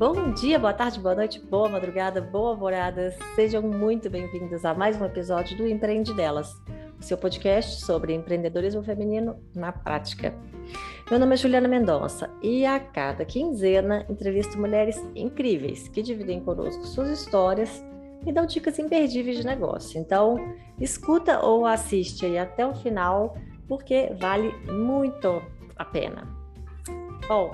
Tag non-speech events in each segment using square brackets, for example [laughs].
Bom dia, boa tarde, boa noite, boa madrugada, boa morada. Sejam muito bem-vindos a mais um episódio do Empreende Delas, o seu podcast sobre empreendedorismo feminino na prática. Meu nome é Juliana Mendonça e a cada quinzena entrevisto mulheres incríveis que dividem conosco suas histórias e dão dicas imperdíveis de negócio. Então, escuta ou assiste aí até o final, porque vale muito a pena. Bom,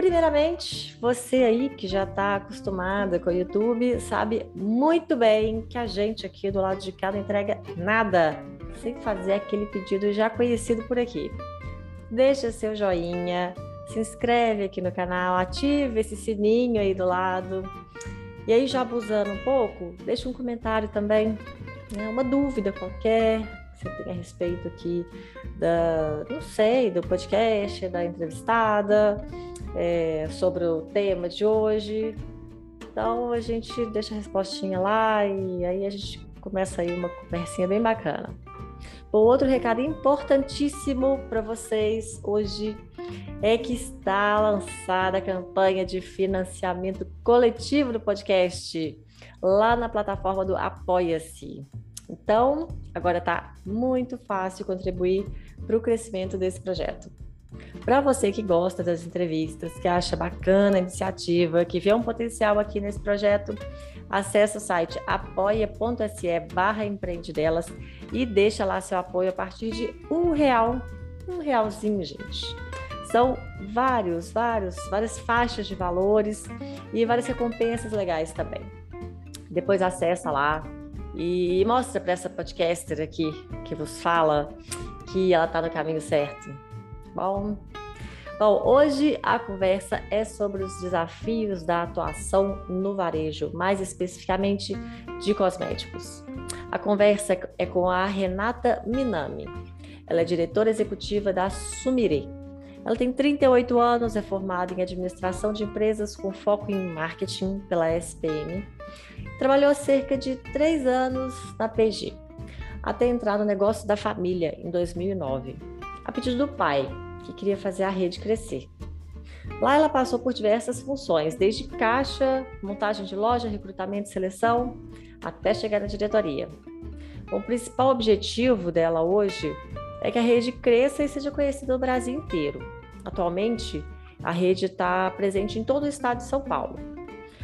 Primeiramente, você aí que já está acostumada com o YouTube sabe muito bem que a gente aqui do lado de cá não entrega nada sem fazer aquele pedido já conhecido por aqui. Deixa seu joinha, se inscreve aqui no canal, ativa esse sininho aí do lado. E aí, já abusando um pouco, deixa um comentário também, né? uma dúvida qualquer que você tem a respeito aqui da, não sei, do podcast, da entrevistada é, sobre o tema de hoje. Então a gente deixa a respostinha lá e aí a gente começa aí uma conversinha bem bacana. Bom, outro recado importantíssimo para vocês hoje é que está lançada a campanha de financiamento coletivo do podcast lá na plataforma do Apoia-se. Então, agora está muito fácil contribuir para o crescimento desse projeto. Para você que gosta das entrevistas, que acha bacana a iniciativa, que vê um potencial aqui nesse projeto, acesse o site apoia.se barra empreendedelas e deixa lá seu apoio a partir de um real, um realzinho, gente. São vários, vários, várias faixas de valores e várias recompensas legais também. Depois acessa lá e mostra para essa podcaster aqui que vos fala que ela está no caminho certo Bom, bom, hoje a conversa é sobre os desafios da atuação no varejo, mais especificamente de cosméticos. A conversa é com a Renata Minami. Ela é diretora executiva da Sumire. Ela tem 38 anos, é formada em administração de empresas com foco em marketing pela SPM. Trabalhou cerca de três anos na PG, até entrar no negócio da família em 2009 a pedido do pai, que queria fazer a rede crescer. Lá ela passou por diversas funções, desde caixa, montagem de loja, recrutamento e seleção, até chegar na diretoria. O principal objetivo dela hoje é que a rede cresça e seja conhecida no Brasil inteiro. Atualmente, a rede está presente em todo o estado de São Paulo.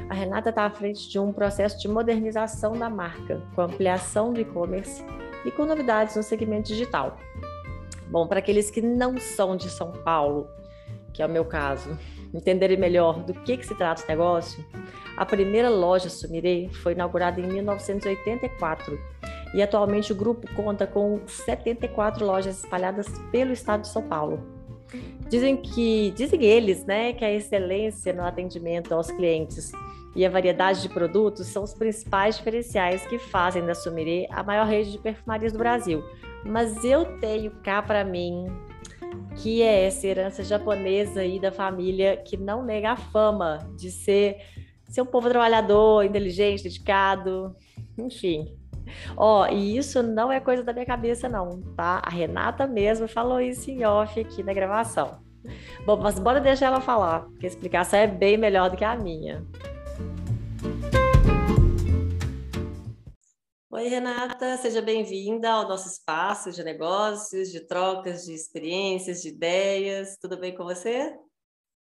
A Renata está à frente de um processo de modernização da marca, com ampliação do e-commerce e com novidades no segmento digital. Bom, para aqueles que não são de São Paulo, que é o meu caso, entenderem melhor do que, que se trata o negócio, a primeira loja Sumirei foi inaugurada em 1984 e atualmente o grupo conta com 74 lojas espalhadas pelo estado de São Paulo. Dizem que, dizem eles, né, que a excelência no atendimento aos clientes e a variedade de produtos são os principais diferenciais que fazem da Sumirê a maior rede de perfumarias do Brasil, mas eu tenho cá para mim que é essa herança japonesa aí da família que não nega a fama de ser, ser um povo trabalhador, inteligente, dedicado, enfim. Ó, oh, e isso não é coisa da minha cabeça não, tá? A Renata mesmo falou isso em off aqui na gravação. Bom, mas bora deixar ela falar, porque a explicação é bem melhor do que a minha. Oi, Renata, seja bem-vinda ao nosso espaço de negócios, de trocas de experiências, de ideias. Tudo bem com você?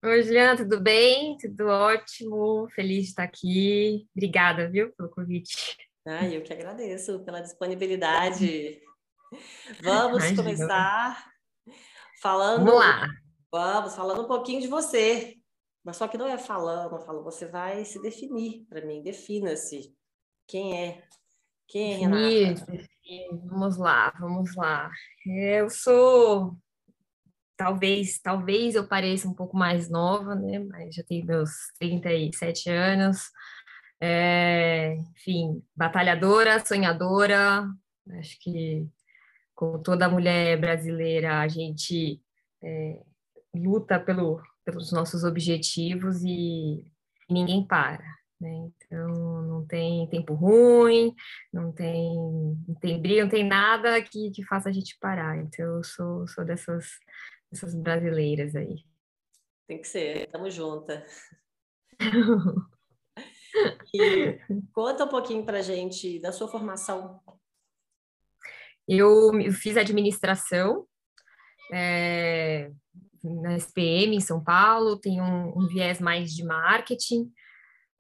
Oi, Juliana, tudo bem? Tudo ótimo, feliz de estar aqui. Obrigada, viu, pelo convite. Ah, eu que agradeço pela disponibilidade. [laughs] Vamos Imagina. começar falando. Vamos lá. Vamos, falando um pouquinho de você. Mas só que não é falando, falo, você vai se definir para mim, defina-se. Quem é Renata? Vamos lá, vamos lá. Eu sou talvez, talvez eu pareça um pouco mais nova, né? Mas já tenho meus 37 anos. É, enfim, batalhadora, sonhadora. Acho que como toda mulher brasileira, a gente é, luta pelo, pelos nossos objetivos e ninguém para. Né? Então, não tem tempo ruim, não tem, não tem briga, não tem nada que, que faça a gente parar. Então, eu sou, sou dessas, dessas brasileiras aí. Tem que ser, estamos juntas. [laughs] E conta um pouquinho para gente da sua formação. Eu fiz administração é, na SPM em São Paulo, tenho um, um viés mais de marketing.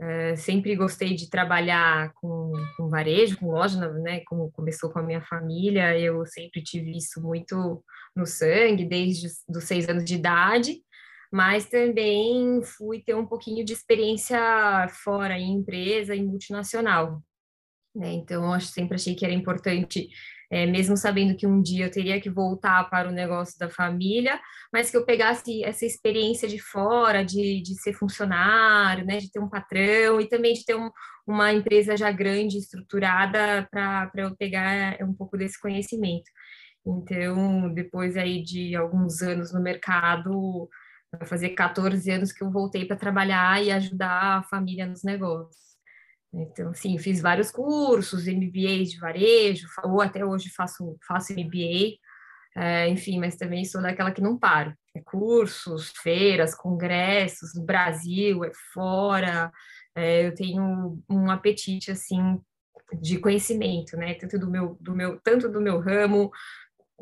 É, sempre gostei de trabalhar com, com, varejo, com loja, né? Como começou com a minha família, eu sempre tive isso muito no sangue, desde os seis anos de idade mas também fui ter um pouquinho de experiência fora, em empresa, em multinacional. Né? Então, eu sempre achei que era importante, é, mesmo sabendo que um dia eu teria que voltar para o negócio da família, mas que eu pegasse essa experiência de fora, de, de ser funcionário, né? de ter um patrão e também de ter um, uma empresa já grande, estruturada, para eu pegar um pouco desse conhecimento. Então, depois aí de alguns anos no mercado, Vai fazer 14 anos que eu voltei para trabalhar e ajudar a família nos negócios. Então, sim, fiz vários cursos, MBAs de varejo, ou até hoje faço, faço MBA, é, enfim, mas também sou daquela que não paro. É cursos, feiras, congressos, no Brasil, é fora. É, eu tenho um apetite, assim, de conhecimento, né? Tanto do meu, do meu, tanto do meu ramo,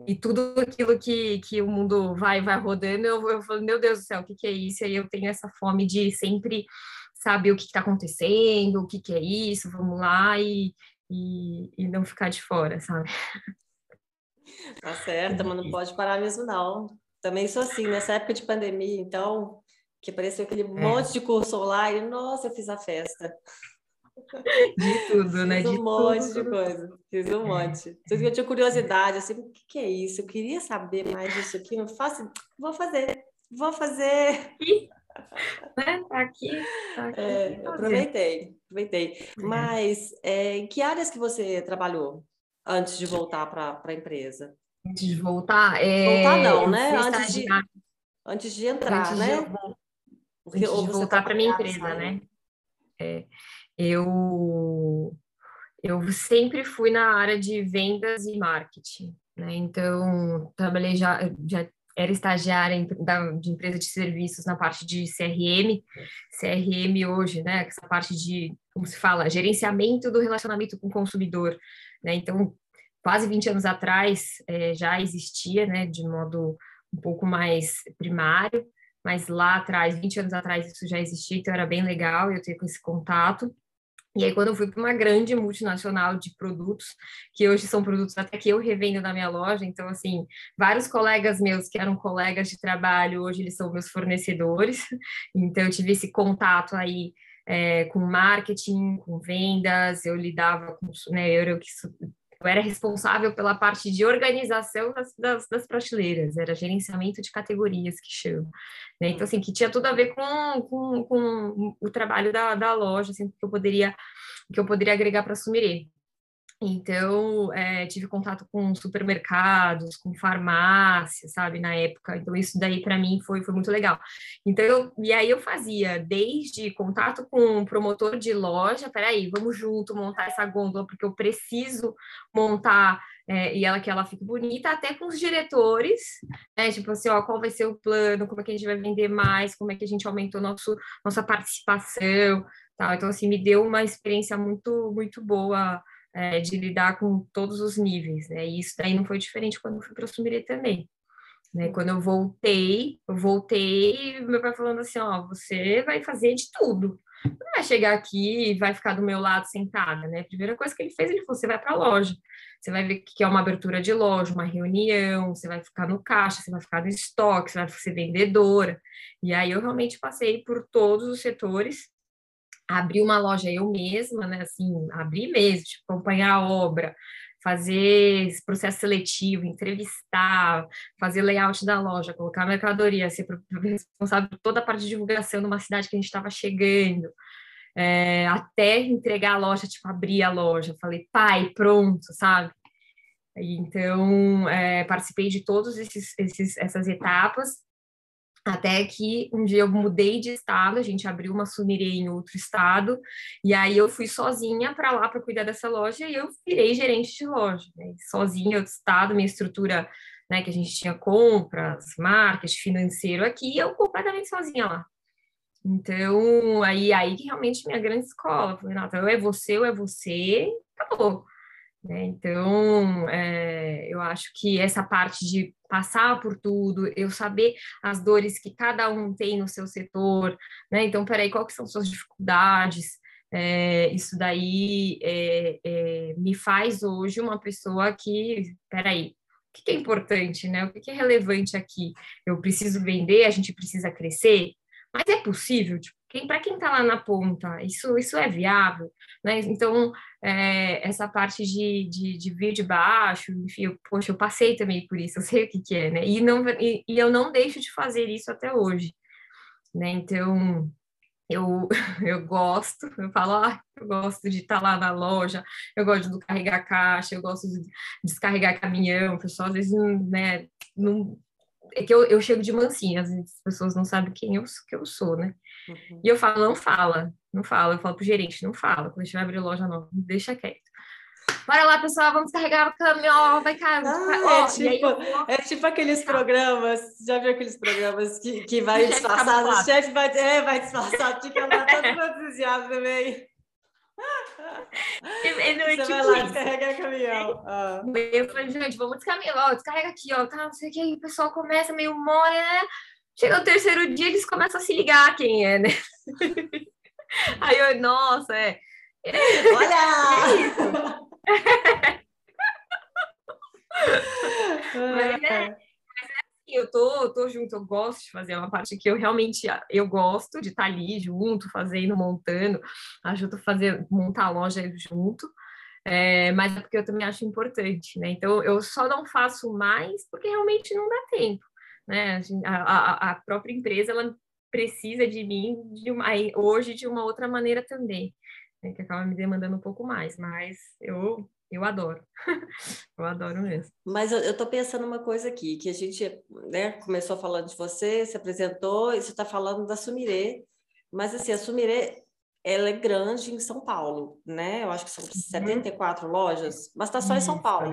e tudo aquilo que, que o mundo vai vai rodando, eu, eu falo, meu Deus do céu, o que, que é isso? E aí eu tenho essa fome de sempre saber o que está acontecendo, o que, que é isso, vamos lá e, e, e não ficar de fora, sabe? [laughs] Tá certo, mas não pode parar mesmo, não. Também sou assim, nessa época de pandemia, então, que apareceu aquele é. monte de curso online, nossa, eu fiz a festa. De tudo, né? Fiz um de monte tudo. de coisa. Fiz um monte. Tudo que eu tinha curiosidade, assim, o que, que é isso? Eu queria saber mais disso aqui. Eu faço, vou fazer, vou fazer. Né? Tá aqui, tá aqui. É, aproveitei, aproveitei. Uhum. Mas é, em que áreas que você trabalhou antes de voltar para a empresa? Antes de voltar? É... Voltar não, né? Antes de, antes de entrar, antes né? De, Porque, antes de voltar para minha empresa, né? É, eu, eu sempre fui na área de vendas e marketing, né? Então, trabalhei já, já era estagiária de empresa de serviços na parte de CRM, CRM hoje, né? Essa parte de, como se fala, gerenciamento do relacionamento com o consumidor, né? Então, quase 20 anos atrás é, já existia, né? De modo um pouco mais primário, mas lá atrás, 20 anos atrás, isso já existia, então era bem legal eu ter esse contato. E aí, quando eu fui para uma grande multinacional de produtos, que hoje são produtos até que eu revendo na minha loja, então, assim, vários colegas meus que eram colegas de trabalho, hoje eles são meus fornecedores, [laughs] então eu tive esse contato aí é, com marketing, com vendas, eu lidava com, né, eu, eu, eu era responsável pela parte de organização das, das, das, prateleiras, era gerenciamento de categorias que chama. Né? Então, assim, que tinha tudo a ver com, com, com o trabalho da, da loja, assim, que eu poderia, que eu poderia agregar para a Sumirê. Então, é, tive contato com supermercados, com farmácias, sabe, na época. Então, isso daí para mim foi, foi muito legal. Então, e aí eu fazia desde contato com um promotor de loja, peraí, vamos junto montar essa gôndola, porque eu preciso montar é, e ela que ela fique bonita, até com os diretores, né? Tipo assim, ó, qual vai ser o plano, como é que a gente vai vender mais, como é que a gente aumentou nosso, nossa participação, tal. Então, assim, me deu uma experiência muito, muito boa é, de lidar com todos os níveis, né? E isso daí não foi diferente quando eu fui para o Sumirê também. Né? Quando eu voltei, eu voltei, meu pai falando assim, ó, você vai fazer de tudo. Não vai chegar aqui e vai ficar do meu lado sentada, né? A primeira coisa que ele fez, ele falou, você vai para a loja. Você vai ver que é uma abertura de loja, uma reunião, você vai ficar no caixa, você vai ficar no estoque, você vai ser vendedora. E aí eu realmente passei por todos os setores abrir uma loja eu mesma, né? Assim, abrir mesmo, tipo, acompanhar a obra, fazer esse processo seletivo, entrevistar, fazer layout da loja, colocar mercadoria, ser responsável por toda a parte de divulgação numa cidade que a gente estava chegando, é, até entregar a loja, tipo, abrir a loja. Falei, pai, pronto, sabe? Então, é, participei de todas essas etapas até que um dia eu mudei de estado, a gente abriu uma sumirê em outro estado, e aí eu fui sozinha para lá para cuidar dessa loja e eu virei gerente de loja, né? sozinha, outro estado, minha estrutura, né, que a gente tinha compras, marketing, financeiro aqui, eu completamente sozinha lá. Então, aí, aí que realmente minha grande escola. Renata, ou é você ou é você, acabou. Né? Então, é, eu acho que essa parte de passar por tudo, eu saber as dores que cada um tem no seu setor, né? Então, peraí, quais são suas dificuldades? É, isso daí é, é, me faz hoje uma pessoa que, peraí, o que é importante, né? O que é relevante aqui? Eu preciso vender, a gente precisa crescer, mas é possível, tipo, quem, para quem está lá na ponta, isso, isso é viável, né? Então, é, essa parte de, de, de, vir de baixo, enfim, eu, poxa, eu passei também por isso, [laughs] eu sei o que, que é, né? E, não, e, e eu não deixo de fazer isso até hoje, né? Então, eu, [laughs] eu gosto, eu falo, ah, eu gosto de estar tá lá na loja, eu gosto de carregar caixa, eu gosto de descarregar caminhão, o pessoal às vezes né, não, é que eu, eu chego de mansinha, às vezes as pessoas não sabem quem eu, que eu sou, né? Uhum. E eu falo, não fala, não fala, eu falo pro gerente, não fala, quando a gente vai abrir loja nova, deixa quieto. Bora lá, pessoal, vamos carregar o caminhão, vai cá. Ah, é, tipo, é tipo aqueles programas, já viu aqueles programas que, que vai [laughs] disfarçado, o chefe vai, é, vai disfarçado, fica lá todo [laughs] entusiasmo também. Ele não, Você tipo vai lá descarregar caminhão. Ah. Eu falei, gente, vamos descarregar, ó, descarrega aqui, ó, tá, não sei o que, aí o pessoal começa meio mole, né? Chega o terceiro dia, eles começam a se ligar quem é, né? [laughs] aí eu, nossa, é. Olha! [laughs] [laughs] mas, é, mas é eu tô, tô junto, eu gosto de fazer uma parte que eu realmente eu gosto de estar tá ali junto, fazendo, montando, ajudo a fazer, montar a loja junto. É, mas é porque eu também acho importante, né? Então eu só não faço mais porque realmente não dá tempo, né? A, a, a própria empresa ela precisa de mim de uma, hoje de uma outra maneira também né, que acaba me demandando um pouco mais, mas eu eu adoro, [laughs] eu adoro mesmo. Mas eu, estou pensando uma coisa aqui, que a gente né, começou falando de você, se apresentou, e você está falando da Sumirê, mas assim, a Sumirê, ela é grande em São Paulo, né? Eu acho que são 74 uhum. lojas, mas está só em São Paulo,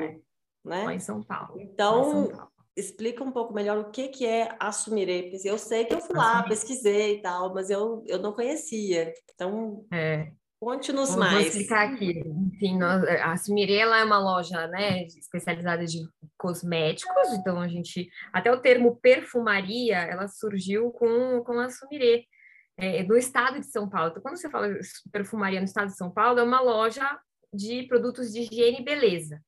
né? Só em São Paulo. Então, São Paulo. explica um pouco melhor o que, que é a Sumirê, porque eu sei que eu fui lá, pesquisei e tal, mas eu, eu não conhecia. Então, é. Conte-nos mais. Vou explicar aqui. Enfim, nós, a Sumirela é uma loja né, especializada de cosméticos, então a gente. Até o termo perfumaria ela surgiu com, com a Sumirê, é, do estado de São Paulo. Então, quando você fala perfumaria no estado de São Paulo, é uma loja de produtos de higiene e beleza.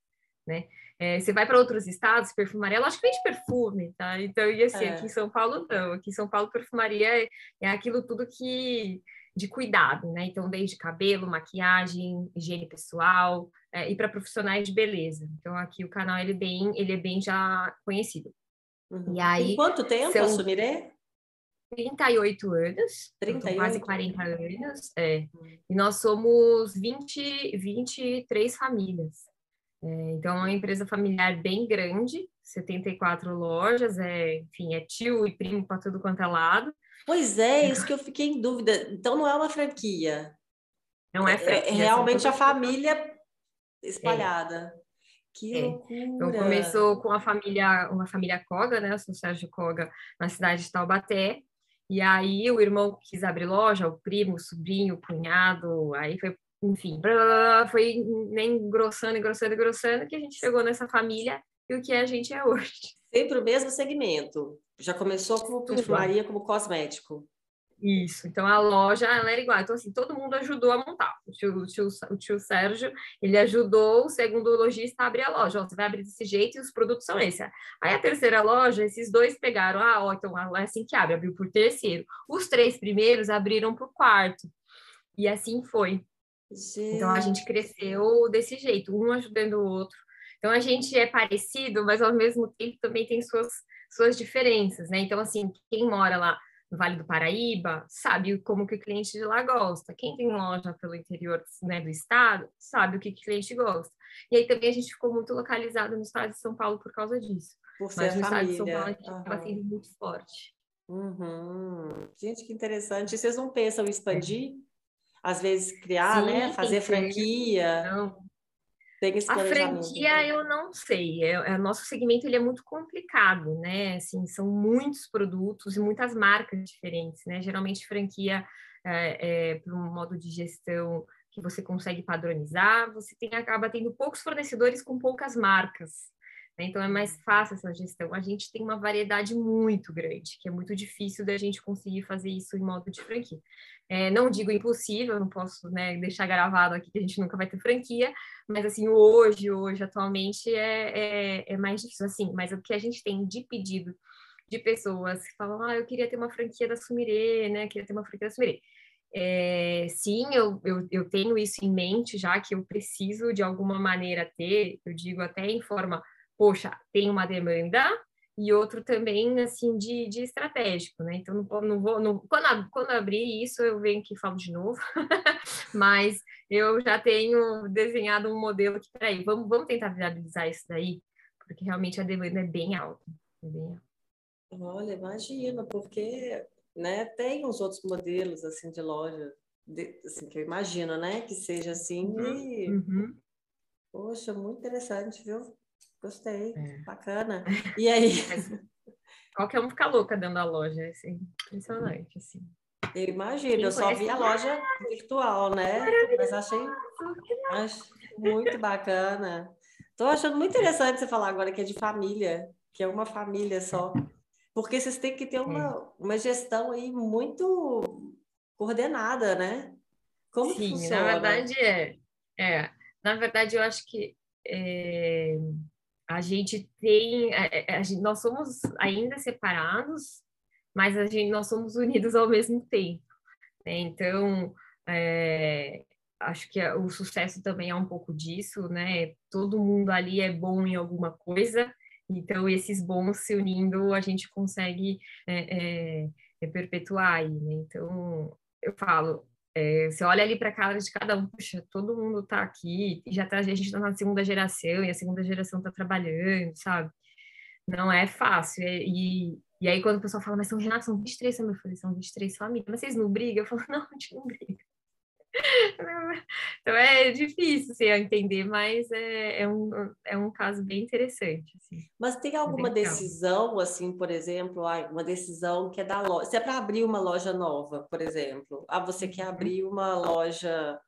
Né? É, você vai para outros estados, perfumaria, lógico que vende perfume, tá? Então, e assim, é. aqui em São Paulo não. Aqui em São Paulo, perfumaria é, é aquilo tudo que de cuidado, né? Então, desde cabelo, maquiagem, higiene pessoal é, e para profissionais de beleza. Então, aqui o canal ele é bem, ele é bem já conhecido. Uhum. E aí, Em quanto tempo são... assumirei? 38 anos, 38? quase 40 anos, é. Uhum. E nós somos 20, 23 famílias. É, então, é uma empresa familiar bem grande, 74 lojas, é, enfim, é tio e primo para tudo quanto é lado. Pois é, isso que eu fiquei em dúvida. Então não é uma franquia. Não é, é franquia. É, realmente a família espalhada. É. Que é. loucura! Então começou com a família, uma família Koga, né? O Sérgio Koga, na cidade de Taubaté. E aí o irmão quis abrir loja, o primo, o sobrinho, o cunhado, aí foi, enfim, blá, blá, blá, foi nem engrossando, engrossando, engrossando, que a gente chegou nessa família e o que a gente é hoje. Sempre o mesmo segmento. Já começou como perfumaria, como cosmético. Isso, então a loja ela era igual. Então, assim, todo mundo ajudou a montar. O tio, o tio, o tio Sérgio, ele ajudou o segundo lojista a abrir a loja. Ó, você vai abrir desse jeito e os produtos são esses. Aí a terceira loja, esses dois pegaram, ah, ó, então é assim que abre, abriu por terceiro. Os três primeiros abriram por quarto. E assim foi. Gente. Então a gente cresceu desse jeito, um ajudando o outro. Então a gente é parecido, mas ao mesmo tempo também tem suas suas diferenças, né? Então, assim, quem mora lá no Vale do Paraíba sabe como que o cliente de lá gosta. Quem tem loja pelo interior né, do estado sabe o que, que o cliente gosta. E aí também a gente ficou muito localizado no estado de São Paulo por causa disso. Por ser Mas no família. estado de São Paulo a gente estava sendo muito forte. Uhum. Gente, que interessante. E vocês não pensam em expandir? Às vezes criar, Sim, né? Fazer franquia? Não tem esse A franquia eu não sei. É, é, nosso segmento ele é muito complicado, né? Assim, são muitos produtos e muitas marcas diferentes, né? Geralmente franquia é, é, por um modo de gestão que você consegue padronizar, você tem, acaba tendo poucos fornecedores com poucas marcas. Né? Então é mais fácil essa gestão. A gente tem uma variedade muito grande, que é muito difícil da gente conseguir fazer isso em modo de franquia. É, não digo impossível, não posso né, deixar gravado aqui que a gente nunca vai ter franquia, mas assim, hoje, hoje, atualmente, é, é, é mais difícil, assim, mas o que a gente tem de pedido de pessoas que falam, ah, eu queria ter uma franquia da Sumirê, né, queria ter uma franquia da Sumirê. É, sim, eu, eu, eu tenho isso em mente já, que eu preciso de alguma maneira ter, eu digo até em forma, poxa, tem uma demanda, e outro também, assim, de, de estratégico, né? Então, não, não vou... Não, quando, quando abrir isso, eu venho aqui e falo de novo, [laughs] mas eu já tenho desenhado um modelo que, peraí, vamos, vamos tentar viabilizar isso daí, porque realmente a demanda é bem alta, é bem alta. Olha, imagina, porque né, tem uns outros modelos, assim, de loja, de, assim, que eu imagino, né, que seja assim uhum, e... Uhum. Poxa, muito interessante, viu? Gostei, é. bacana. [laughs] E aí? Qualquer um fica louca dentro da loja, assim, impressionante, assim. Eu imagino, eu só vi a loja virtual, né? Mas achei, achei muito bacana. Estou achando muito interessante você falar agora que é de família, que é uma família só. Porque vocês têm que ter uma, é. uma gestão aí muito coordenada, né? Como Sim, funciona? na verdade é. é. Na verdade, eu acho que é, a gente tem, a, é, é, a gente, nós somos ainda separados, mas a gente, nós somos [laughs] unidos ao mesmo tempo. Né? Então, é, acho que o sucesso também é um pouco disso, né? Todo mundo ali é bom em alguma coisa, então esses bons se unindo a gente consegue é, é, é perpetuar aí, né? Então eu falo, é, você olha ali para a cara de cada um, puxa, todo mundo está aqui, já tá, a gente está na segunda geração e a segunda geração está trabalhando, sabe? Não é fácil. E, e aí, quando o pessoal fala, mas são Renato, são 23 famílias, eu falei, são 23 famílias, mas vocês não brigam? Eu falo, [laughs] não, a gente não briga. Então é difícil assim, entender, mas é, é, um, é um caso bem interessante. Assim. Mas tem alguma decisão, assim, por exemplo, uma decisão que é da loja, se é para abrir uma loja nova, por exemplo, ah, você quer uhum. abrir uma loja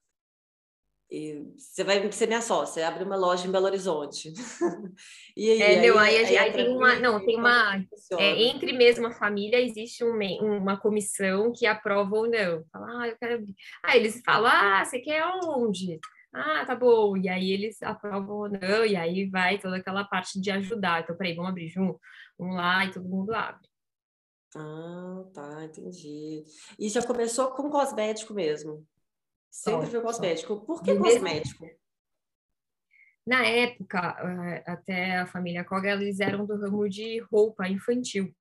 e você vai ser minha sócia, abre uma loja em Belo Horizonte. [laughs] e aí, é, não, aí, aí, aí, aí tem uma, não, tem uma, é, entre mesmo a família existe um, uma comissão que aprova ou não. Fala, ah, eu quero. Aí eles falam, ah, você quer onde? Ah, tá bom. E aí eles aprovam ou não, e aí vai toda aquela parte de ajudar. Então, peraí, vamos abrir junto? Vamos lá e todo mundo abre. Ah, tá, entendi. E já começou com cosmético mesmo? Sempre foi cosmético. Por que cosmético? Na época, eh, até a família Koga, eles eram do ramo de roupa infantil.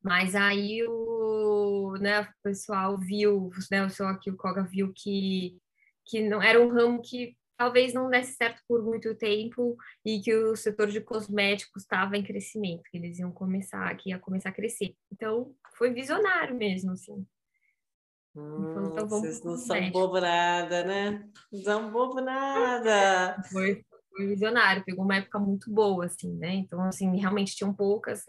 Mas aí o, né, o pessoal viu, né, o seu aqui, o Koga viu que, que não era um ramo que talvez não desse certo por muito tempo e que o setor de cosméticos estava em crescimento, que eles iam começar, que ia começar a crescer. Então, foi visionário mesmo, assim. Hum, então, vocês não são bobo nada, né? Não são bobo nada. Foi, foi visionário, pegou uma época muito boa, assim, né? Então, assim, realmente tinham poucas,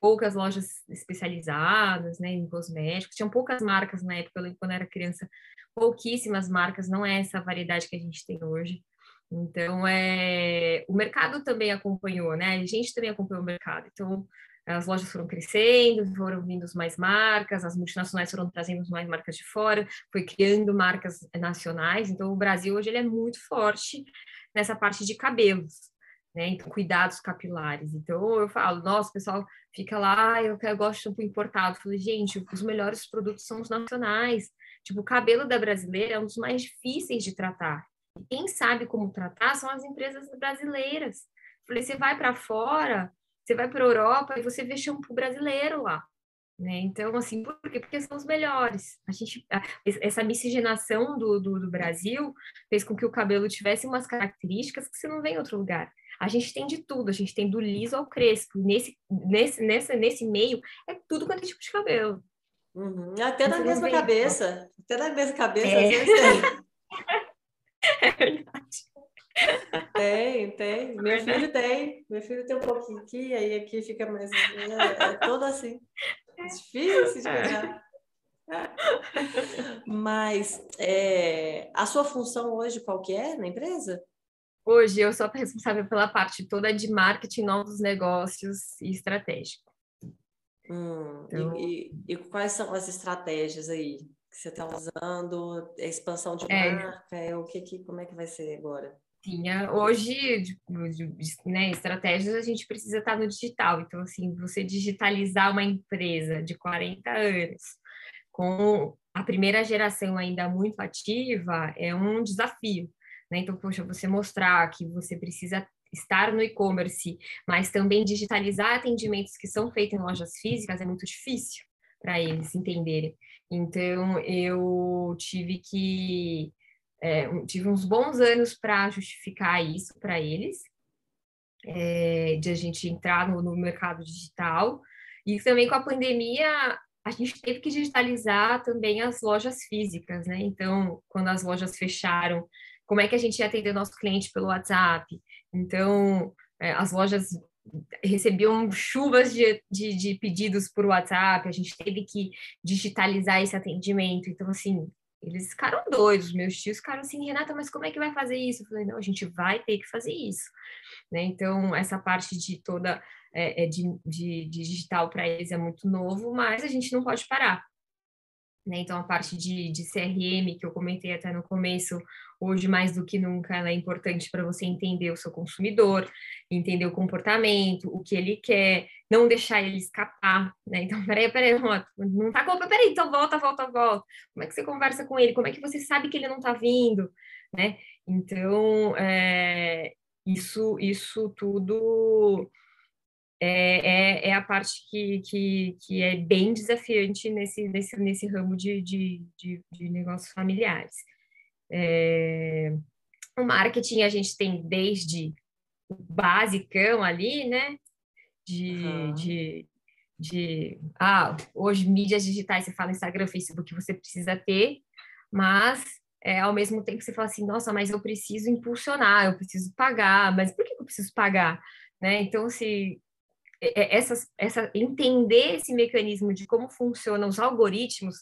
poucas lojas especializadas, né, em cosméticos, tinham poucas marcas na época, quando eu era criança, pouquíssimas marcas, não é essa variedade que a gente tem hoje. Então, é, o mercado também acompanhou, né? A gente também acompanhou o mercado. Então, as lojas foram crescendo, foram vindo mais marcas, as multinacionais foram trazendo mais marcas de fora, foi criando marcas nacionais. Então, o Brasil hoje ele é muito forte nessa parte de cabelos, né? Então, cuidados capilares. Então, eu falo, nossa, o pessoal fica lá, eu, eu gosto de shampoo importado. Eu falei, gente, os melhores produtos são os nacionais. Tipo, o cabelo da brasileira é um dos mais difíceis de tratar. Quem sabe como tratar são as empresas brasileiras. Eu falei, você vai para fora, você vai para a Europa e você vê shampoo brasileiro lá. Né? Então, assim, por quê? Porque são os melhores. A gente, essa miscigenação do, do, do, Brasil fez com que o cabelo tivesse umas características que você não vê em outro lugar. A gente tem de tudo, a gente tem do liso ao crespo. Nesse, nesse, nesse, nesse meio, é tudo quanto é tipo de cabelo. Uhum. Até na mesma cabeça. Até na mesma cabeça, é. às vezes tem. [laughs] É verdade. Tem, tem. Meu filho tem. Meu filho tem um pouquinho aqui, aí aqui fica mais. É, é todo assim. É difícil de pegar. Mas é, a sua função hoje qual que é na empresa? Hoje eu sou responsável pela parte toda de marketing, novos negócios e estratégico. Hum, então... e, e, e, quais são as estratégias aí que você está usando? A expansão de é. marca? É, o que, que, como é que vai ser agora? Tinha. Hoje, de, de, né, estratégias, a gente precisa estar no digital. Então, assim, você digitalizar uma empresa de 40 anos com a primeira geração ainda muito ativa é um desafio. Né? Então, poxa, você mostrar que você precisa estar no e-commerce, mas também digitalizar atendimentos que são feitos em lojas físicas é muito difícil para eles entenderem. Então, eu tive que é, tive uns bons anos para justificar isso para eles, é, de a gente entrar no, no mercado digital. E também com a pandemia, a gente teve que digitalizar também as lojas físicas, né? Então, quando as lojas fecharam, como é que a gente ia atender o nosso cliente pelo WhatsApp? Então, é, as lojas recebiam chuvas de, de, de, pedidos por WhatsApp, a gente teve que digitalizar esse atendimento. Então, assim, eles ficaram doidos, meus tios ficaram assim, Renata, mas como é que vai fazer isso? Eu falei, não, a gente vai ter que fazer isso. Né? Então, essa parte de toda é, é de, de, de digital para eles é muito novo, mas a gente não pode parar. Né? Então, a parte de, de CRM, que eu comentei até no começo, hoje mais do que nunca ela é importante para você entender o seu consumidor, entender o comportamento, o que ele quer, não deixar ele escapar, né? [laughs] Então, peraí, peraí, não tá com peraí, então volta, volta, volta. Como é que você conversa com ele? Como é que você sabe que ele não tá vindo, né? Então, é, isso, isso tudo é, é, é, a parte que, que, que é bem desafiante nesse, nesse, nesse ramo de, de, de, de negócios familiares. É, o marketing a gente tem desde o basicão ali, né? De, uhum. de, de ah, hoje mídias digitais, você fala Instagram, Facebook, você precisa ter, mas é, ao mesmo tempo você fala assim, nossa, mas eu preciso impulsionar, eu preciso pagar, mas por que eu preciso pagar? Né? Então, se essa, essa, entender esse mecanismo de como funcionam os algoritmos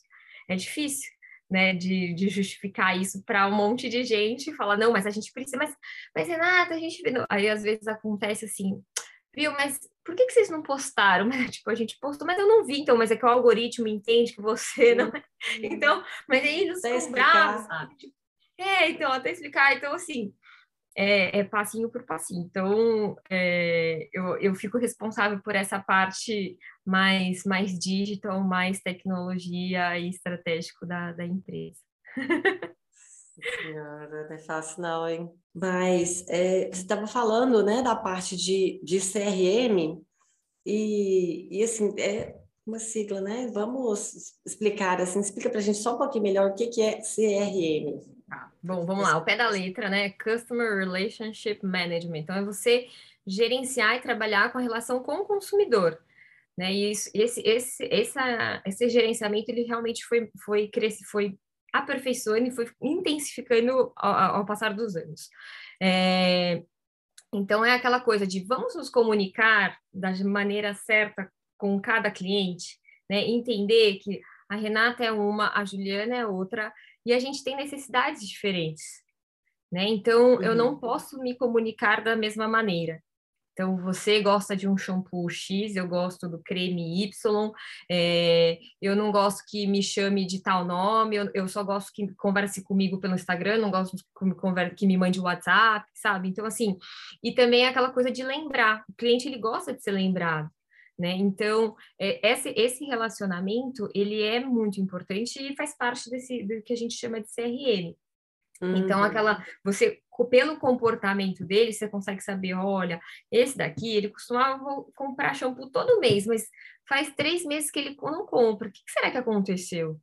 é difícil, né, de, de justificar isso para um monte de gente, falar, não, mas a gente precisa, mas, mas Renata, a gente... Aí às vezes acontece assim, viu, mas por que, que vocês não postaram? [laughs] Mas, tipo, a gente postou, mas eu não vi, então, mas é que o algoritmo entende que você não... É. Então, mas aí eles ficam bravos, sabe? Tipo, é, então, até explicar, então, assim, é, é passinho por passinho. Então, é, eu, eu fico responsável por essa parte mais, mais digital, mais tecnologia e estratégico da, da empresa. Senhora, não é fácil não, hein? Mas é, você estava falando, né, da parte de, de CRM e, e assim, é uma sigla, né? Vamos explicar, assim, explica para a gente só um pouquinho melhor o que, que é CRM. Tá. Bom, vamos lá. O pé da letra, né? Customer Relationship Management. Então, é você gerenciar e trabalhar com a relação com o consumidor. Né? E isso, esse, esse, essa, esse gerenciamento, ele realmente foi, foi, cresce, foi aperfeiçoando e foi intensificando ao, ao passar dos anos. É, então, é aquela coisa de vamos nos comunicar da maneira certa com cada cliente, né? Entender que a Renata é uma, a Juliana é outra, e a gente tem necessidades diferentes, né? Então, uhum. eu não posso me comunicar da mesma maneira. Então, você gosta de um shampoo X, eu gosto do creme Y, é, eu não gosto que me chame de tal nome, eu, eu, só gosto que converse comigo pelo Instagram, não gosto que me, converse, que me mande WhatsApp, sabe? Então, assim, e também é aquela coisa de lembrar, o cliente, ele gosta de ser lembrado. Né? Então, é, esse, esse relacionamento, ele é muito importante e faz parte desse, do que a gente chama de CRM. Então, uhum. Então, aquela, você, pelo comportamento dele, você consegue saber, olha, esse daqui, ele costumava comprar shampoo todo mês, mas faz três meses que ele não compra, o que será que aconteceu?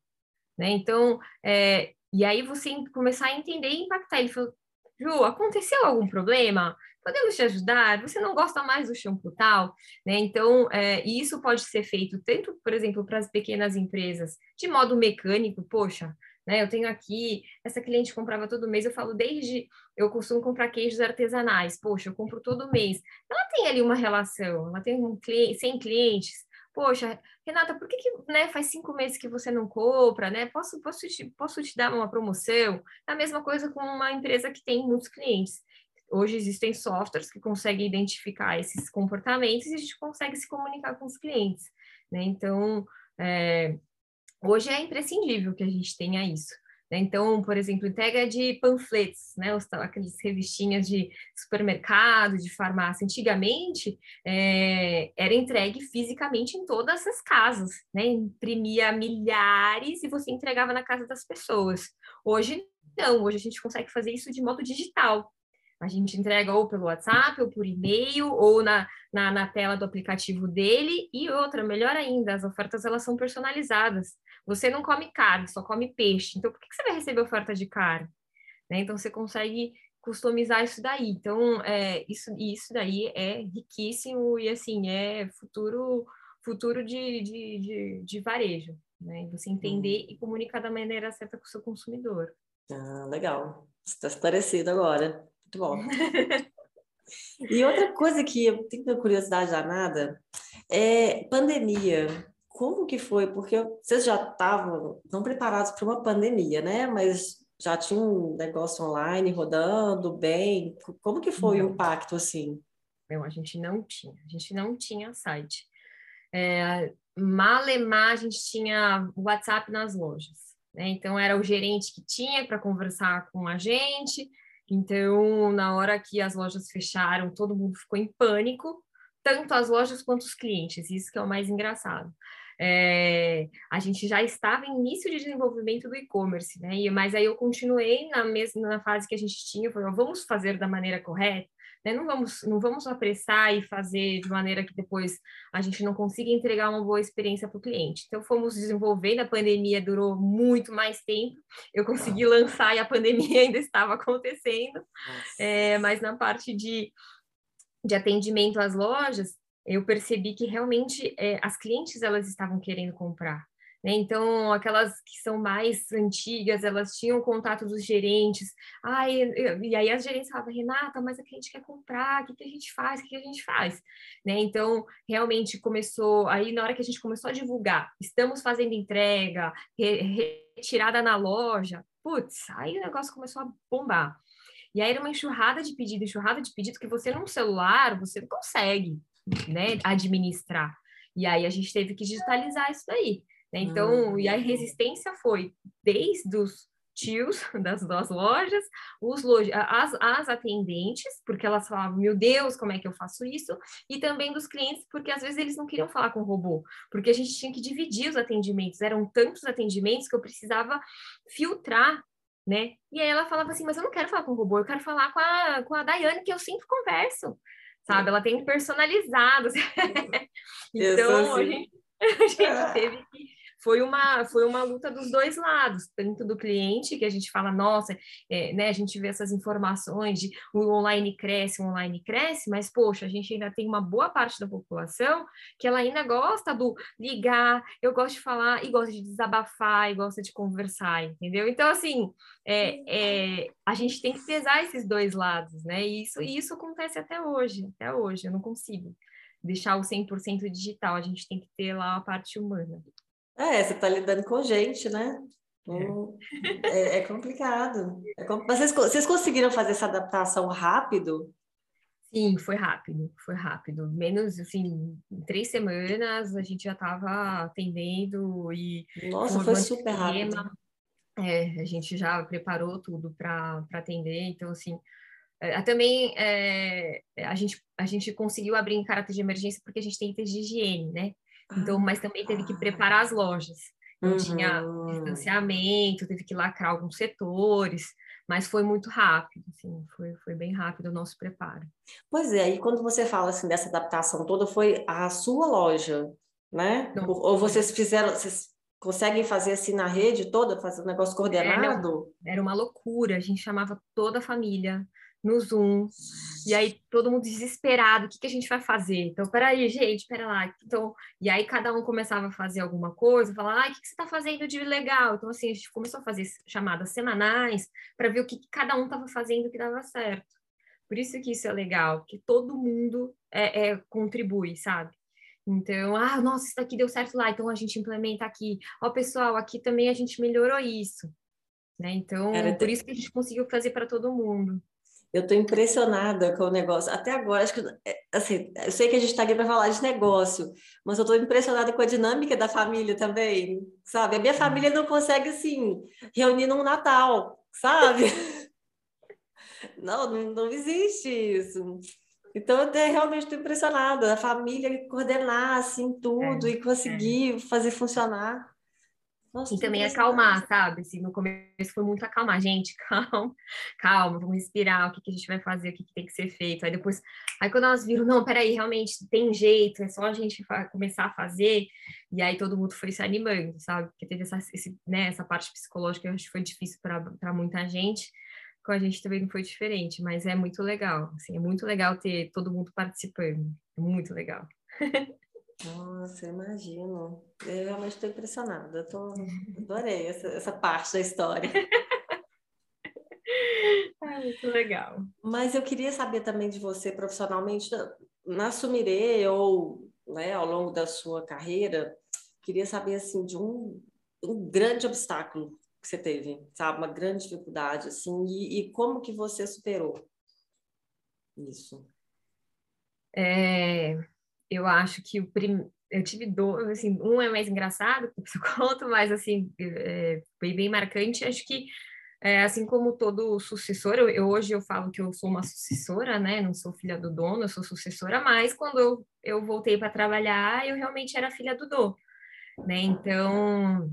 Né? Então, é, e aí você começar a entender e impactar. Ele falou, Ju, aconteceu algum problema? podemos te ajudar? Você não gosta mais do shampoo tal? Né? Então, é, isso pode ser feito tanto, por exemplo, para as pequenas empresas, de modo mecânico, poxa, né? Eu tenho aqui, essa cliente comprava todo mês, eu falo desde, eu costumo comprar queijos artesanais, poxa, eu compro todo mês. Ela tem ali uma relação, ela tem um cliente, 100 clientes, poxa, Renata, por que, que né, faz cinco meses que você não compra, né? Posso, posso, te, posso te dar uma promoção? A mesma coisa com uma empresa que tem muitos clientes. Hoje existem softwares que conseguem identificar esses comportamentos e a gente consegue se comunicar com os clientes, né? Então, é, hoje é imprescindível que a gente tenha isso. Né? Então, por exemplo, entrega de panfletos, né? Os, aquelas revistinhas de supermercado, de farmácia. Antigamente, é, era entregue fisicamente em todas as casas, né? Imprimia milhares e você entregava na casa das pessoas. Hoje, não. Hoje a gente consegue fazer isso de modo digital. A gente entrega ou pelo WhatsApp, ou por e-mail, ou na, na, na, tela do aplicativo dele. E outra, melhor ainda, as ofertas elas são personalizadas. Você não come carne, só come peixe. Então, por que, que você vai receber oferta de carne? Né? Então, você consegue customizar isso daí. Então, é, isso, isso daí é riquíssimo e, assim, é futuro futuro de, de, de, de varejo. Né? Você entender uhum. e comunicar da maneira certa com o seu consumidor. Ah, legal. Está esclarecido agora. Muito bom. [laughs] e outra coisa que eu tenho curiosidade danada é pandemia. Como que foi? Porque vocês já estavam não preparados para uma pandemia, né? Mas já tinha um negócio online rodando bem. Como que foi não. o impacto assim? Não, a gente não tinha. A gente não tinha site. É, malemar, a gente tinha WhatsApp nas lojas. Né? Então, era o gerente que tinha para conversar com a gente, então, na hora que as lojas fecharam, todo mundo ficou em pânico, tanto as lojas quanto os clientes, isso que é o mais engraçado. É, a gente já estava em início de desenvolvimento do e-commerce, né? E, mas aí eu continuei na mesma na fase que a gente tinha, falei, vamos fazer da maneira correta, né? Não vamos, não vamos apressar e fazer de maneira que depois a gente não consiga entregar uma boa experiência para o cliente. Então, fomos desenvolvendo, a pandemia durou muito mais tempo, eu consegui lançar e a pandemia [laughs] ainda estava acontecendo, é, mas na parte de, de atendimento às lojas, eu percebi que realmente é, as clientes elas estavam querendo comprar. Né? Então, aquelas que são mais antigas, elas tinham contato dos gerentes. Ah, e, e aí as gerentes falavam, Renata, mas a gente quer comprar, o que, que a gente faz? O que, que a gente faz? Né? Então, realmente começou, aí na hora que a gente começou a divulgar, estamos fazendo entrega, re, retirada na loja, putz, aí o negócio começou a bombar. E aí era uma enxurrada de pedido, enxurrada de pedido que você no celular, você não consegue, né, administrar. E aí a gente teve que digitalizar isso daí. Né? Então, e a resistência foi desde os tios [laughs] das, das lojas, os as, as atendentes, porque elas falavam, meu Deus, como é que eu faço isso? E também dos clientes, porque às vezes eles não queriam falar com o robô, porque a gente tinha que dividir os atendimentos, eram tantos atendimentos que eu precisava filtrar né? E aí ela falava assim, mas eu não quero falar com o robô, eu quero falar com a, com a Daiane, que eu sempre converso, sabe? Ela tem personalizados. [laughs] então, assim. a gente, [laughs] a gente teve que foi uma, foi uma luta dos dois lados, tanto do cliente, que a gente fala, nossa, é, né, a gente vê essas informações de o online cresce, o online cresce, mas, poxa, a gente ainda tem uma boa parte da população que ela ainda gosta do ligar, eu gosto de falar, e gosta de desabafar, e gosta de conversar, entendeu? Então, assim, é, é, a gente tem que pesar esses dois lados, né? E isso, e isso acontece até hoje, até hoje, eu não consigo deixar o 100% digital, a gente tem que ter lá a parte humana. É, você está lidando com gente, né? É, é, é complicado. É Mas vocês, vocês conseguiram fazer essa adaptação rápido? Sim, foi rápido, foi rápido. Menos, assim, três semanas a gente já estava atendendo e... Nossa, foi super rápido. É, a gente já preparou tudo para atender, então, assim... É, também é, a, gente, a gente conseguiu abrir em caráter de emergência porque a gente tem itens de higiene, né? Então, mas também teve que ah. preparar as lojas. Não uhum. tinha distanciamento, teve que lacrar alguns setores, mas foi muito rápido, assim, foi, foi bem rápido o nosso preparo. Pois é, e quando você fala assim dessa adaptação toda, foi a sua loja, né? Não, Ou vocês fizeram, vocês conseguem fazer assim na rede toda, fazer um negócio coordenado? Era, era uma loucura, a gente chamava toda a família, no Zoom, e aí todo mundo desesperado, o que, que a gente vai fazer? Então, peraí, gente, pera lá. Então, e aí cada um começava a fazer alguma coisa, falar, ah, o que, que você está fazendo de legal? Então, assim, a gente começou a fazer chamadas semanais para ver o que, que cada um estava fazendo que dava certo. Por isso que isso é legal, que todo mundo é, é, contribui, sabe? Então, ah, nossa, isso daqui deu certo lá, então a gente implementa aqui. Ó, pessoal, aqui também a gente melhorou isso. Né? Então, Cara, por isso que a gente conseguiu fazer para todo mundo. Eu estou impressionada com o negócio. Até agora, acho que, é, assim, eu sei que a gente está aqui para falar de negócio, mas eu estou impressionada com a dinâmica da família também, sabe? A minha família não consegue, assim, reunir num Natal, sabe? [laughs] Não, não, não existe isso. Então, eu até realmente estou impressionada. A família coordenar, assim, tudo é, e conseguir é. fazer funcionar. Nossa, e também acalmar, sabe? Assim, no começo foi muito acalmar, gente, [laughs] calma, calma, vamos respirar, o que, que a gente vai fazer, o que, que tem que ser feito. Aí depois, aí quando elas viram, não, peraí, realmente tem jeito, é só a gente começar a fazer, e aí todo mundo foi se animando, sabe? Porque teve essa, esse, né, essa parte psicológica, eu acho que foi difícil para muita gente, com a gente também não foi diferente, mas é muito legal, assim, é muito legal ter todo mundo participando, é muito legal. [laughs] Nossa, imagino. Eu realmente estou impressionada. Eu tô... [laughs] adorei essa, essa parte da história. [laughs] É muito legal. Mas eu queria saber também de você profissionalmente, na Sumirê ou né, ao longo da sua carreira, queria saber assim de um, um grande obstáculo que você teve, sabe, uma grande dificuldade assim, e, e como que você superou isso? É, eu acho que o prim... eu tive dois, assim, um é mais engraçado, eu conto, [laughs] mas assim, é, foi bem marcante. Acho que é, assim como todo sucessor, eu, eu, hoje eu falo que eu sou uma sucessora, né? Não sou filha do dono, eu sou sucessora, mas quando eu, eu voltei para trabalhar, eu realmente era filha do dono, né? Então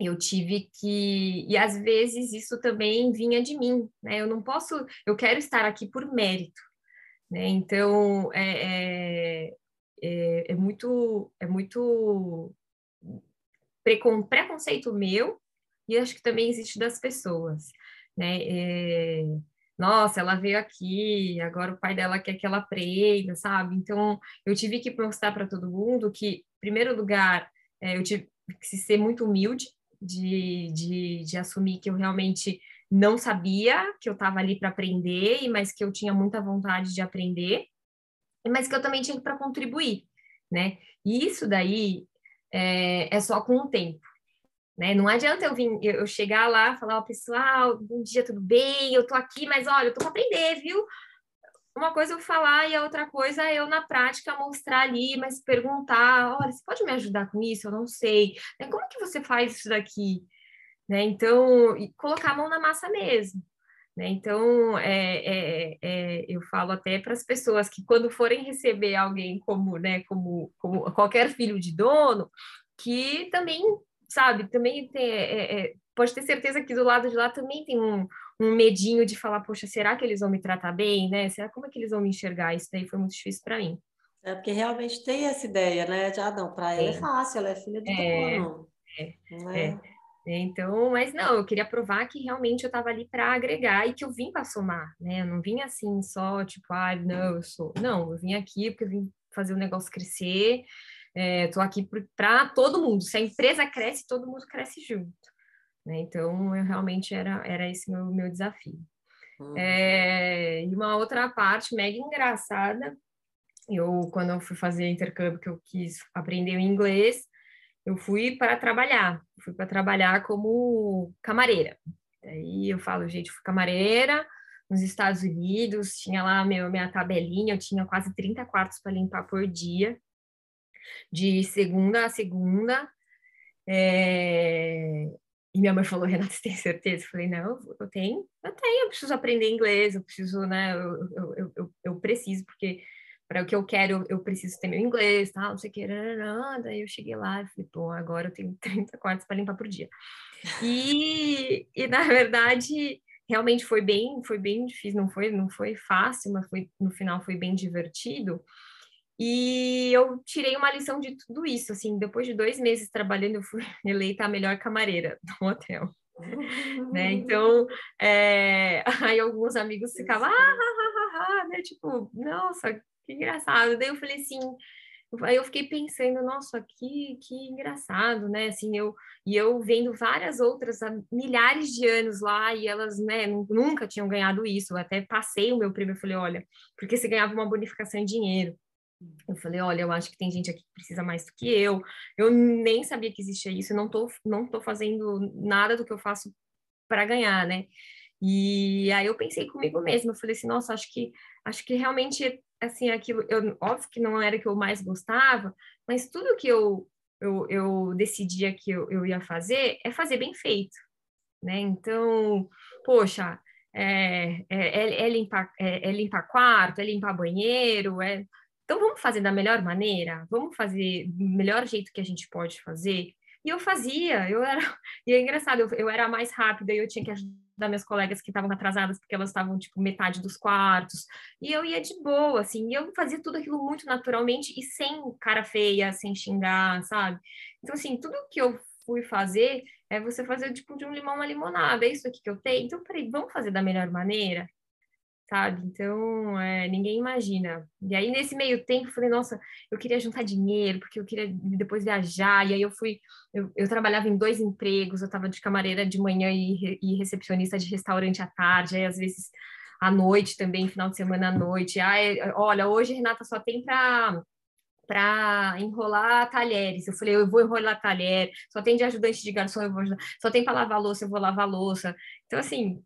eu tive que e às vezes isso também vinha de mim, né? Eu não posso, eu quero estar aqui por mérito, né? Então, é, é, é, é muito, é muito precon, preconceito meu e acho que também existe das pessoas. Né? É, nossa, ela veio aqui, agora o pai dela quer que ela aprenda, sabe? Então, eu tive que mostrar para todo mundo que, em primeiro lugar, é, eu tive que ser muito humilde de, de, de assumir que eu realmente não sabia que eu estava ali para aprender, mas que eu tinha muita vontade de aprender, mas que eu também tinha para contribuir, né? E isso daí é, é, só com o tempo, né? Não adianta eu vir, eu chegar lá, falar, oh, pessoal, bom dia, tudo bem? Eu tô aqui, mas olha, eu tô para aprender, viu? Uma coisa eu falar e a outra coisa é eu na prática mostrar ali, mas perguntar, olha, você pode me ajudar com isso? Eu não sei. Como que você faz isso daqui? Né? Então, colocar a mão na massa mesmo. Né? Então, é, é, é, eu falo até para as pessoas que quando forem receber alguém como, né, como, como qualquer filho de dono, que também, sabe, também tem, é, é, pode ter certeza que do lado de lá também tem um, um medinho de falar, poxa, será que eles vão me tratar bem, né? Será como é que eles vão me enxergar? Isso daí foi muito difícil para mim. É porque realmente tem essa ideia, né? De, ah, não, para ela é fácil, ela é filha do dono. É, é. Né? Então, mas não, eu queria provar que realmente eu estava ali para agregar e que eu vim para somar, né? Eu não vim assim só, tipo, ah, não, eu sou. Não, eu vim aqui porque eu vim fazer o negócio crescer, estou é, aqui para todo mundo. Se a empresa cresce, todo mundo cresce junto. Né? Então, eu realmente era, era esse meu, meu desafio. Uhum. É, e uma outra parte mega engraçada, eu, quando eu fui fazer intercâmbio, que eu quis aprender o inglês, eu fui para trabalhar, fui para trabalhar como camareira. Aí eu falo, gente, fui camareira nos Estados Unidos, tinha lá meu, minha tabelinha, eu tinha quase 30 quartos para limpar por dia, de segunda a segunda. É... E minha mãe falou, [laughs] Renata, você tem certeza? Eu falei, não, eu tenho, eu tenho, eu preciso aprender inglês, eu preciso, né, eu, eu, eu, eu preciso, porque para o que eu quero, eu preciso ter meu inglês, tal, não sei o que, daí eu cheguei lá e falei, pô, agora eu tenho [laughs] 30 quartos para limpar por dia. E, e na verdade, realmente foi bem, foi bem difícil, não foi, não foi fácil, mas foi, no final foi bem divertido. E eu tirei uma lição de tudo isso, assim, depois de dois meses trabalhando, eu fui [laughs] eleita a melhor camareira do hotel. né? Então, é... [laughs] aí alguns amigos ficavam, ah, ah, ah, ah, né? Tipo, nossa, que engraçado. Daí eu falei assim, aí eu fiquei pensando, nossa, que, que engraçado, né? Assim, eu e eu vendo várias outras há milhares de anos lá e elas, né, nunca tinham ganhado isso. Eu até passei o meu prêmio, eu falei, olha, porque você ganhava uma bonificação em dinheiro. Eu falei, olha, eu acho que tem gente aqui que precisa mais do que eu. Eu nem sabia que existia isso, não tô, não tô fazendo nada do que eu faço para ganhar, né? E aí eu pensei comigo mesma, eu falei assim, nossa, acho que acho que realmente assim aquilo, eu, óbvio que não era o que eu mais gostava, mas tudo que eu eu, eu decidia que eu, eu ia fazer é fazer bem feito, né? Então, poxa, é, é, é, é limpar, é, é, limpar quarto, é limpar banheiro, é... Então vamos fazer da melhor maneira, vamos fazer do melhor jeito que a gente pode fazer. E eu fazia, eu era, [laughs] e é engraçado, eu, eu era mais rápida e eu tinha que ajudar minhas colegas que estavam atrasadas porque elas estavam tipo metade dos quartos. E eu ia de boa, assim, e eu fazia tudo aquilo muito naturalmente e sem cara feia, sem xingar, sabe? Então assim, tudo que eu fui fazer é você fazer tipo de um limão uma limonada, é isso aqui que eu tenho. Então, peraí, vamos fazer da melhor maneira? Sabe? Então, é, ninguém imagina. E aí, nesse meio tempo, eu falei, nossa, eu queria juntar dinheiro, porque eu queria depois viajar. E aí, eu fui, eu, eu trabalhava em dois empregos, eu estava de camareira de manhã e, e, recepcionista de restaurante à tarde, aí, às vezes, à noite também, final de semana à noite. Ai, olha, hoje, Renata, só tem para para enrolar talheres. Eu falei, eu vou enrolar talher, só tem de ajudante de garçom, eu vou ajudar, só tem para lavar louça, eu vou lavar louça. Então, assim,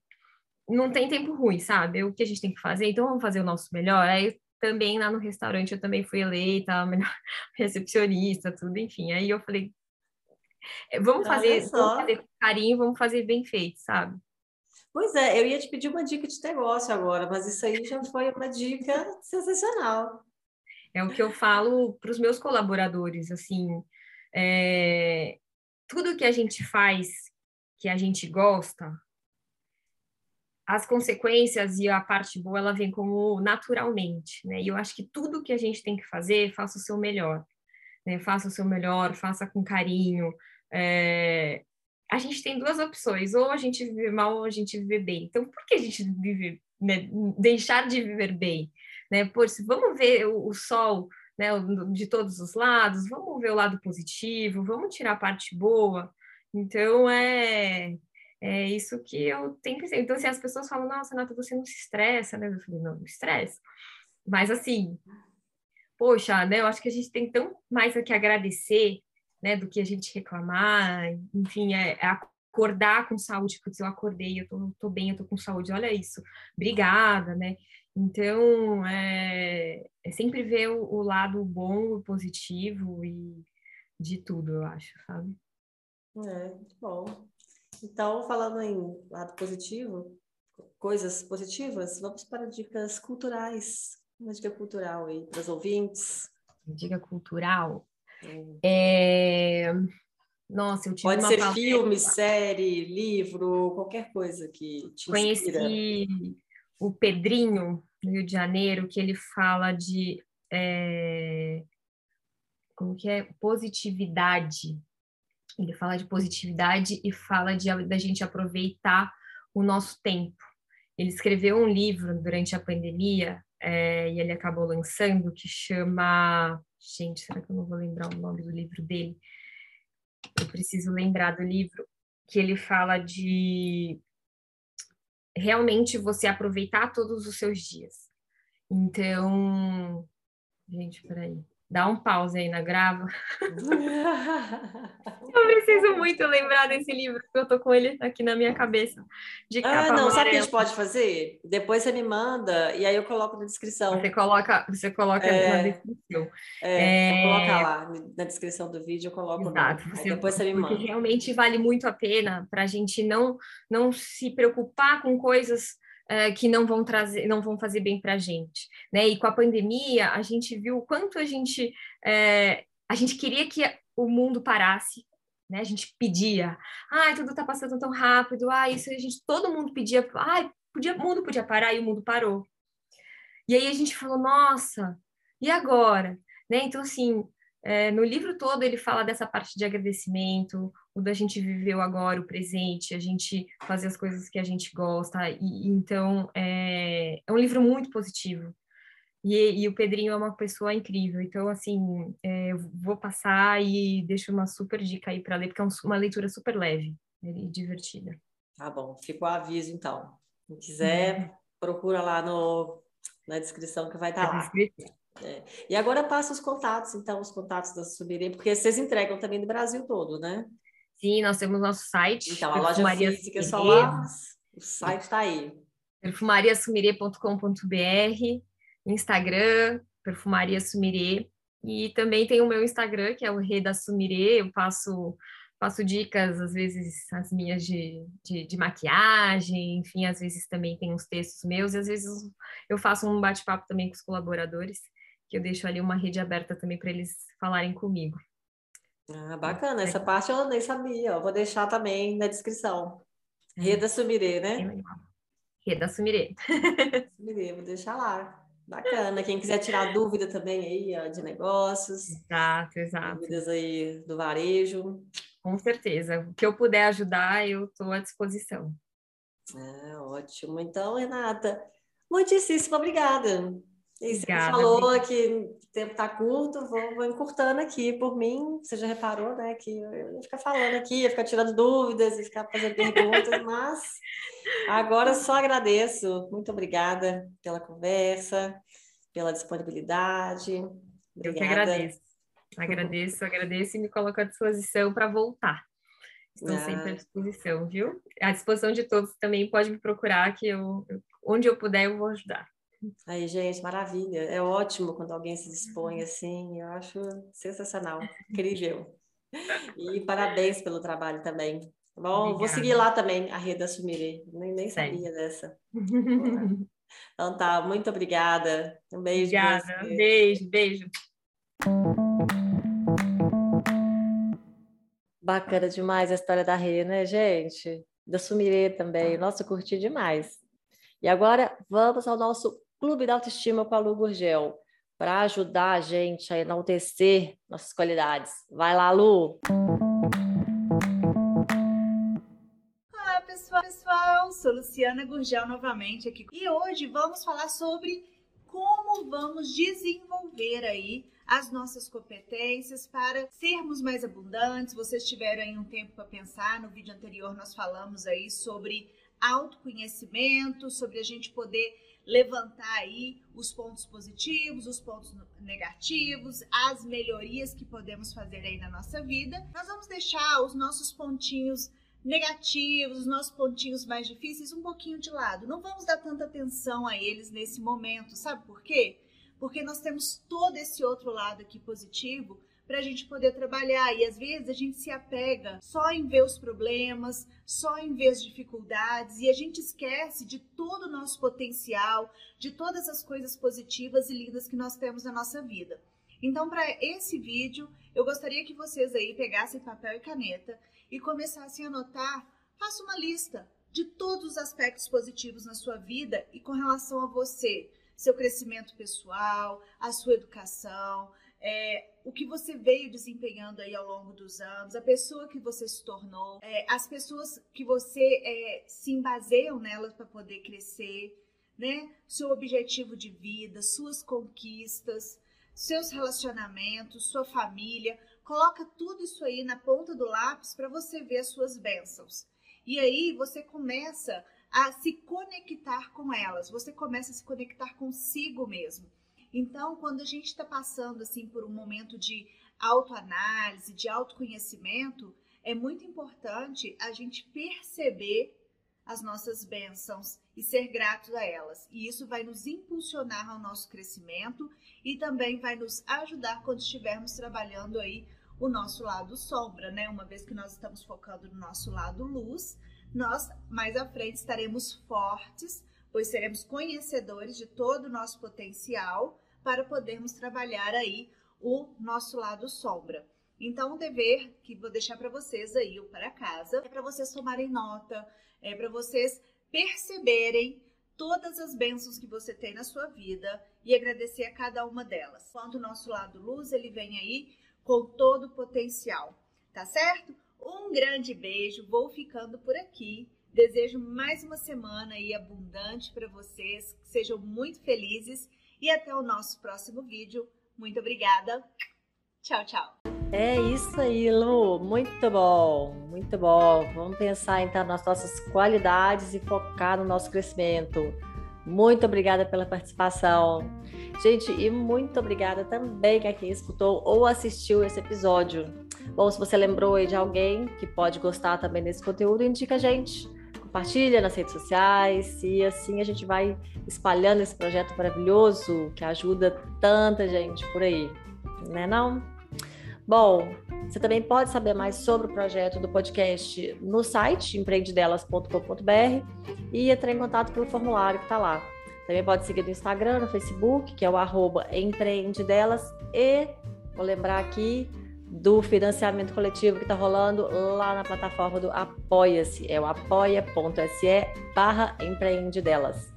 não tem tempo ruim, sabe? O que a gente tem que fazer, então vamos fazer o nosso melhor. Aí também lá no restaurante eu também fui eleita melhor [laughs] recepcionista, tudo, enfim. Aí eu falei, é, vamos fazer, vamos fazer com carinho, vamos fazer bem feito, sabe? Pois é, eu ia te pedir uma dica de negócio agora, mas isso aí já foi uma dica sensacional. É o que eu falo para os meus colaboradores, assim, é, tudo que a gente faz que a gente gosta, as consequências e a parte boa ela vem como naturalmente, né? E eu acho que tudo que a gente tem que fazer, faça o seu melhor, né? Faça o seu melhor, faça com carinho. É... A gente tem duas opções: ou a gente vive mal ou a gente vive bem. Então, por que a gente vive, né? deixar de viver bem, né? Por se vamos ver o, o sol, né? De todos os lados, vamos ver o lado positivo, vamos tirar a parte boa. Então, é é isso que eu tenho que Então, assim, as pessoas falam, nossa, Nata, você não se estressa, né? Eu falei, não, não estressa. Mas, assim, poxa, né? Eu acho que a gente tem tão mais a que agradecer, né? Do que a gente reclamar. Enfim, é, é acordar com saúde, porque eu acordei, eu tô, tô bem, eu tô com saúde, olha isso. Obrigada, né? Então, é, é sempre ver o, o lado bom, o positivo e de tudo, eu acho, sabe? É, bom. Então, falando em lado positivo, coisas positivas, vamos para dicas culturais. Uma dica cultural aí para os ouvintes. Dica cultural? É... Nossa, eu tive Pode ser filme, série, livro, qualquer coisa que te Conheci inspira. o Pedrinho, no Rio de Janeiro, que ele fala de... É... Como que é? Positividade ele fala de positividade e fala de da gente aproveitar o nosso tempo. Ele escreveu um livro durante a pandemia é, e ele acabou lançando que chama. Gente, será que eu não vou lembrar o nome do livro dele? Eu preciso lembrar do livro que ele fala de realmente você aproveitar todos os seus dias. Então, gente, peraí dá um pause aí na grava. [laughs] eu preciso muito lembrar desse livro, porque eu tô com ele aqui na minha cabeça. De ah, não, sabe o que a gente pode fazer? Depois você me manda e aí eu coloco na descrição. Você coloca, você coloca é, na descrição. É, é... coloca lá na descrição do vídeo, eu coloco Exato, você, depois você me manda. Realmente vale muito a pena para a gente não, não se preocupar com coisas uh, que não vão trazer, não vão fazer bem para a gente, né? E com a pandemia a gente viu o quanto a gente uh, a gente queria que o mundo parasse, né? A gente pedia, ah, tudo está passando tão rápido, ah, isso a gente todo mundo pedia, ah, podia, o mundo podia parar e o mundo parou. E aí a gente falou, nossa, e agora? Né? Então, assim, é, no livro todo ele fala dessa parte de agradecimento, o da gente viver o agora, o presente, a gente fazer as coisas que a gente gosta. E, então, é, é um livro muito positivo. E, e, o Pedrinho é uma pessoa incrível. Então, assim, é, eu vou passar e deixo uma super dica aí para ler, porque é uma leitura super leve e divertida. Tá bom, fica o aviso então. Se quiser, é. procura lá no, na descrição que vai estar tá lá. É. E agora passa os contatos, então, os contatos da Subirê, porque vocês entregam também do Brasil todo, né? Sim, nós temos nosso site. Então, a loja física é só lá, o site está aí. perfumariassumirê.com.br, Instagram, Perfumaria Sumirê, e também tem o meu Instagram, que é o Rei da Sumirê, eu passo, passo dicas, às vezes as minhas de, de, de, maquiagem, enfim, às vezes também tem uns textos meus, e às vezes eu faço um bate-papo também com os colaboradores, que eu deixo ali uma rede aberta também para eles falarem comigo. Ah, bacana. Essa parte eu nem sabia. Eu vou deixar também na descrição. Reda Sumirê, né? Reda Sumirê. [laughs] Sumirê, vou deixar lá. Bacana. Quem quiser tirar dúvida também aí ó, de negócios. Exato, exato. Dúvidas aí do varejo. Com certeza. O que eu puder ajudar, eu estou à disposição. É, ótimo. Então, Renata, muitíssimo obrigada. E você Obrigada, falou gente. que o tempo está curto, vou, vou, encurtando aqui por mim. Você já reparou, né? Que eu ia ficar falando aqui, ia ficar tirando dúvidas, ia ficar fazendo perguntas, [laughs] mas agora só agradeço. Muito obrigada pela conversa, pela disponibilidade. Obrigada. Eu que agradeço. Agradeço, agradeço e me coloco à disposição para voltar. Estou ah. sempre à disposição, viu? À disposição de todos também, pode me procurar que eu, onde eu puder eu vou ajudar. Aí, gente, maravilha. É ótimo quando alguém se dispõe assim. Eu acho sensacional, [laughs] incrível. E parabéns pelo trabalho também. Tá bom, Obrigada. vou seguir lá também, a Reda Sumirê. Nem, nem sabia dessa. [laughs] então tá, muito obrigada. Um beijo. Obrigada. Beijo, beijo. Bacana demais a história da Rê, né, gente? Da Sumirê também. Nossa, curti demais. E agora vamos ao nosso Clube da Autoestima com a Lu Gurgel, para ajudar a gente a enaltecer nossas qualidades. Vai lá, Lu! Olá, pessoal! pessoal. Sou Luciana Gurgel novamente aqui. E hoje vamos falar sobre como vamos desenvolver aí as nossas competências para sermos mais abundantes. Vocês tiveram aí um tempo para pensar. No vídeo anterior nós falamos aí sobre autoconhecimento, sobre a gente poder levantar aí os pontos positivos, os pontos negativos, as melhorias que podemos fazer aí na nossa vida. Nós vamos deixar os nossos pontinhos negativos, os nossos pontinhos mais difíceis um pouquinho de lado. Não vamos dar tanta atenção a eles nesse momento, sabe por quê? Porque nós temos todo esse outro lado aqui positivo para a gente poder trabalhar. E às vezes a gente se apega só em ver os problemas, só em ver as dificuldades e a gente esquece de todo o nosso potencial, de todas as coisas positivas e lindas que nós temos na nossa vida. Então, para esse vídeo, eu gostaria que vocês aí pegassem papel e caneta e começassem a anotar, faça uma lista de todos os aspectos positivos na sua vida e com relação a você, seu crescimento pessoal, a sua educação, é, o que você veio desempenhando aí ao longo dos anos, a pessoa que você se tornou, é, as pessoas que você é, se embaseiam nelas para poder crescer, né? Seu objetivo de vida, suas conquistas, seus relacionamentos, sua família. Coloca tudo isso aí na ponta do lápis para você ver as suas bênçãos. E aí você começa a se conectar com elas, você começa a se conectar consigo mesmo. Então, quando a gente está passando assim por um momento de autoanálise, de autoconhecimento, é muito importante a gente perceber as nossas bênçãos e ser gratos a elas. E isso vai nos impulsionar ao nosso crescimento e também vai nos ajudar quando estivermos trabalhando aí o nosso lado sombra, né? Uma vez que nós estamos focando no nosso lado luz, nós mais à frente estaremos fortes, pois seremos conhecedores de todo o nosso potencial para podermos trabalhar aí o nosso lado sombra. Então, o dever que vou deixar para vocês aí, para casa, é para vocês tomarem nota, é para vocês perceberem todas as bênçãos que você tem na sua vida e agradecer a cada uma delas. Quanto o nosso lado luz, ele vem aí com todo o potencial, tá certo? Um grande beijo, vou ficando por aqui. Desejo mais uma semana aí abundante para vocês, sejam muito felizes e até o nosso próximo vídeo. Muito obrigada. Tchau, tchau. É isso aí, Lu. Muito bom, muito bom. Vamos pensar então nas nossas qualidades e focar no nosso crescimento. Muito obrigada pela participação. Gente, e muito obrigada também a quem escutou ou assistiu esse episódio. Bom, se você lembrou aí de alguém que pode gostar também desse conteúdo, indica a gente. Compartilha nas redes sociais e assim a gente vai espalhando esse projeto maravilhoso que ajuda tanta gente por aí, né não? Bom, você também pode saber mais sobre o projeto do podcast no site empreendedelas.com.br e entrar em contato pelo formulário que está lá. Também pode seguir no Instagram, no Facebook, que é o arroba empreendedelas e vou lembrar aqui do financiamento coletivo que está rolando lá na plataforma do Apoia-se, é o apoia.se barra empreendedelas.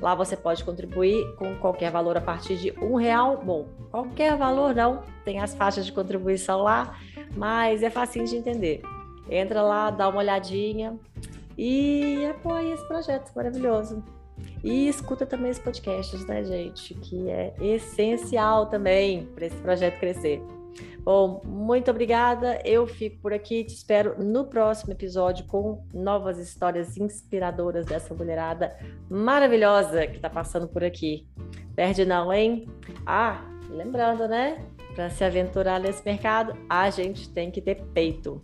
Lá você pode contribuir com qualquer valor a partir de um real. Bom, qualquer valor não, tem as faixas de contribuição lá, mas é facinho de entender. Entra lá, dá uma olhadinha e apoia esse projeto maravilhoso. E escuta também os podcasts, né, gente? Que é essencial também para esse projeto crescer. Bom, muito obrigada. Eu fico por aqui. Te espero no próximo episódio com novas histórias inspiradoras dessa mulherada maravilhosa que está passando por aqui. Perde não, hein? Ah, lembrando, né? Para se aventurar nesse mercado, a gente tem que ter peito.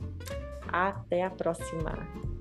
Até a próxima.